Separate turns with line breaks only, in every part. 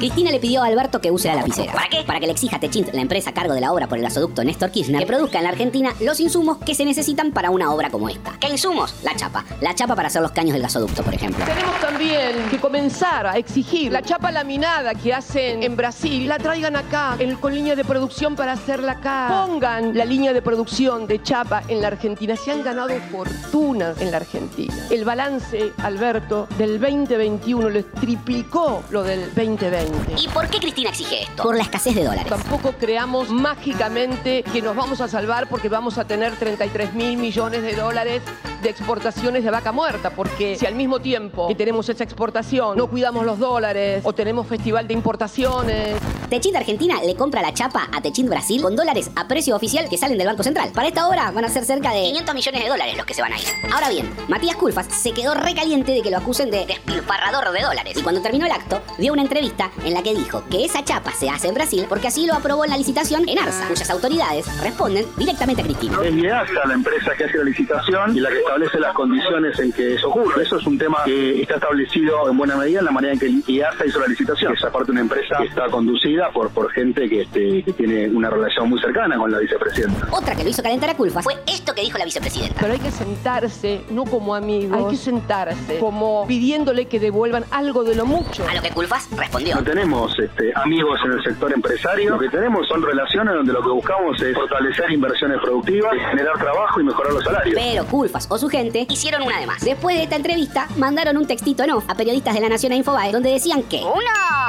Cristina le pidió a Alberto que use la lapicera. ¿Para qué? Para que le exija a Techint, la empresa a cargo de la obra por el gasoducto Néstor Kirchner, que produzca en la Argentina los insumos que se necesitan para una obra como esta. ¿Qué insumos? La chapa. La chapa para hacer los caños del gasoducto, por ejemplo.
Tenemos también que comenzar a exigir la chapa laminada que hacen en Brasil, la traigan acá en- con línea de producción para hacerla acá. Pongan la línea de producción de chapa en la Argentina. Se han ganado fortunas en la Argentina. El balance, Alberto, del 2021 les triplicó lo del 2020.
¿Y por qué Cristina exige esto? Por la escasez de dólares.
Tampoco creamos mágicamente que nos vamos a salvar porque vamos a tener 33 mil millones de dólares de exportaciones de vaca muerta, porque si al mismo tiempo que tenemos esa exportación no cuidamos los dólares o tenemos festival de importaciones,
Techint Argentina le compra la chapa a Techint Brasil con dólares a precio oficial que salen del Banco Central. Para esta obra van a ser cerca de 500 millones de dólares los que se van a ir. Ahora bien, Matías Culfas se quedó recaliente de que lo acusen de despilfarrador de dólares. Y cuando terminó el acto, dio una entrevista en la que dijo que esa chapa se hace en Brasil porque así lo aprobó en la licitación en ARSA, cuyas autoridades responden directamente a Cristina.
Es la empresa que hace la licitación y la que establece las condiciones en que eso ocurre. Eso es un tema que está establecido en buena medida en la manera en que IASA hizo la licitación. Es aparte una empresa que está conducida por, por gente que, este, que tiene una relación muy cercana con la vicepresidenta.
Otra que lo hizo calentar a Culfas fue esto que dijo la vicepresidenta.
pero hay que sentarse no como amigos, hay que sentarse como pidiéndole que devuelvan algo de lo mucho.
A lo que Culfas respondió.
No tenemos este, amigos en el sector empresario, lo que tenemos son relaciones donde lo que buscamos es fortalecer inversiones productivas, generar trabajo y mejorar los salarios.
Pero Culfas o su gente hicieron una de más. Después de esta entrevista, mandaron un textito en off a periodistas de la Nación e Infobae donde decían que
Uno.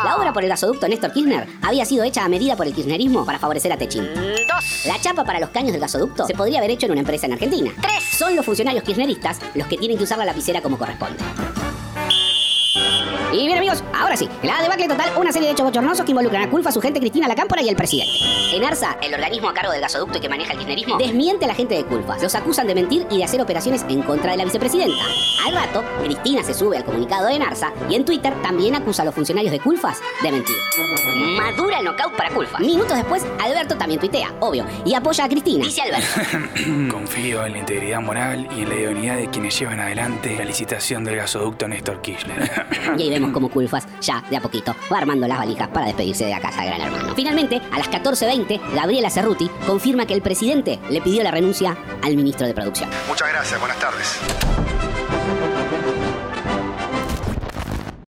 la obra por el gasoducto Néstor Kirchner había sido hecha a medida por el kirchnerismo para favorecer a Techín.
Dos.
La chapa para los caños del gasoducto se podría haber hecho en una empresa en Argentina.
Tres.
Son los funcionarios kirchneristas los que tienen que usar la lapicera como corresponde. Y bien amigos, ahora sí, la debacle total, una serie de hechos bochornosos que involucran a Culfa, su gente Cristina La Cámpora y el presidente. En ARSA, el organismo a cargo del gasoducto y que maneja el kirchnerismo, desmiente a la gente de Culfa. Los acusan de mentir y de hacer operaciones en contra de la vicepresidenta. Al rato, Cristina se sube al comunicado de ARSA y en Twitter también acusa a los funcionarios de Culfas de mentir. Madura el knockout para Culfa. Minutos después, Alberto también tuitea, obvio, y apoya a Cristina. Dice Alberto.
Confío en la integridad moral y en la idoneidad de quienes llevan adelante la licitación del gasoducto Néstor Kirchner.
Y ahí vemos cómo Culfas, ya de a poquito, va armando las valijas para despedirse de la casa de Gran Hermano. Finalmente, a las 14.20, Gabriela Cerruti confirma que el presidente le pidió la renuncia al ministro de Producción.
Muchas gracias, buenas tardes.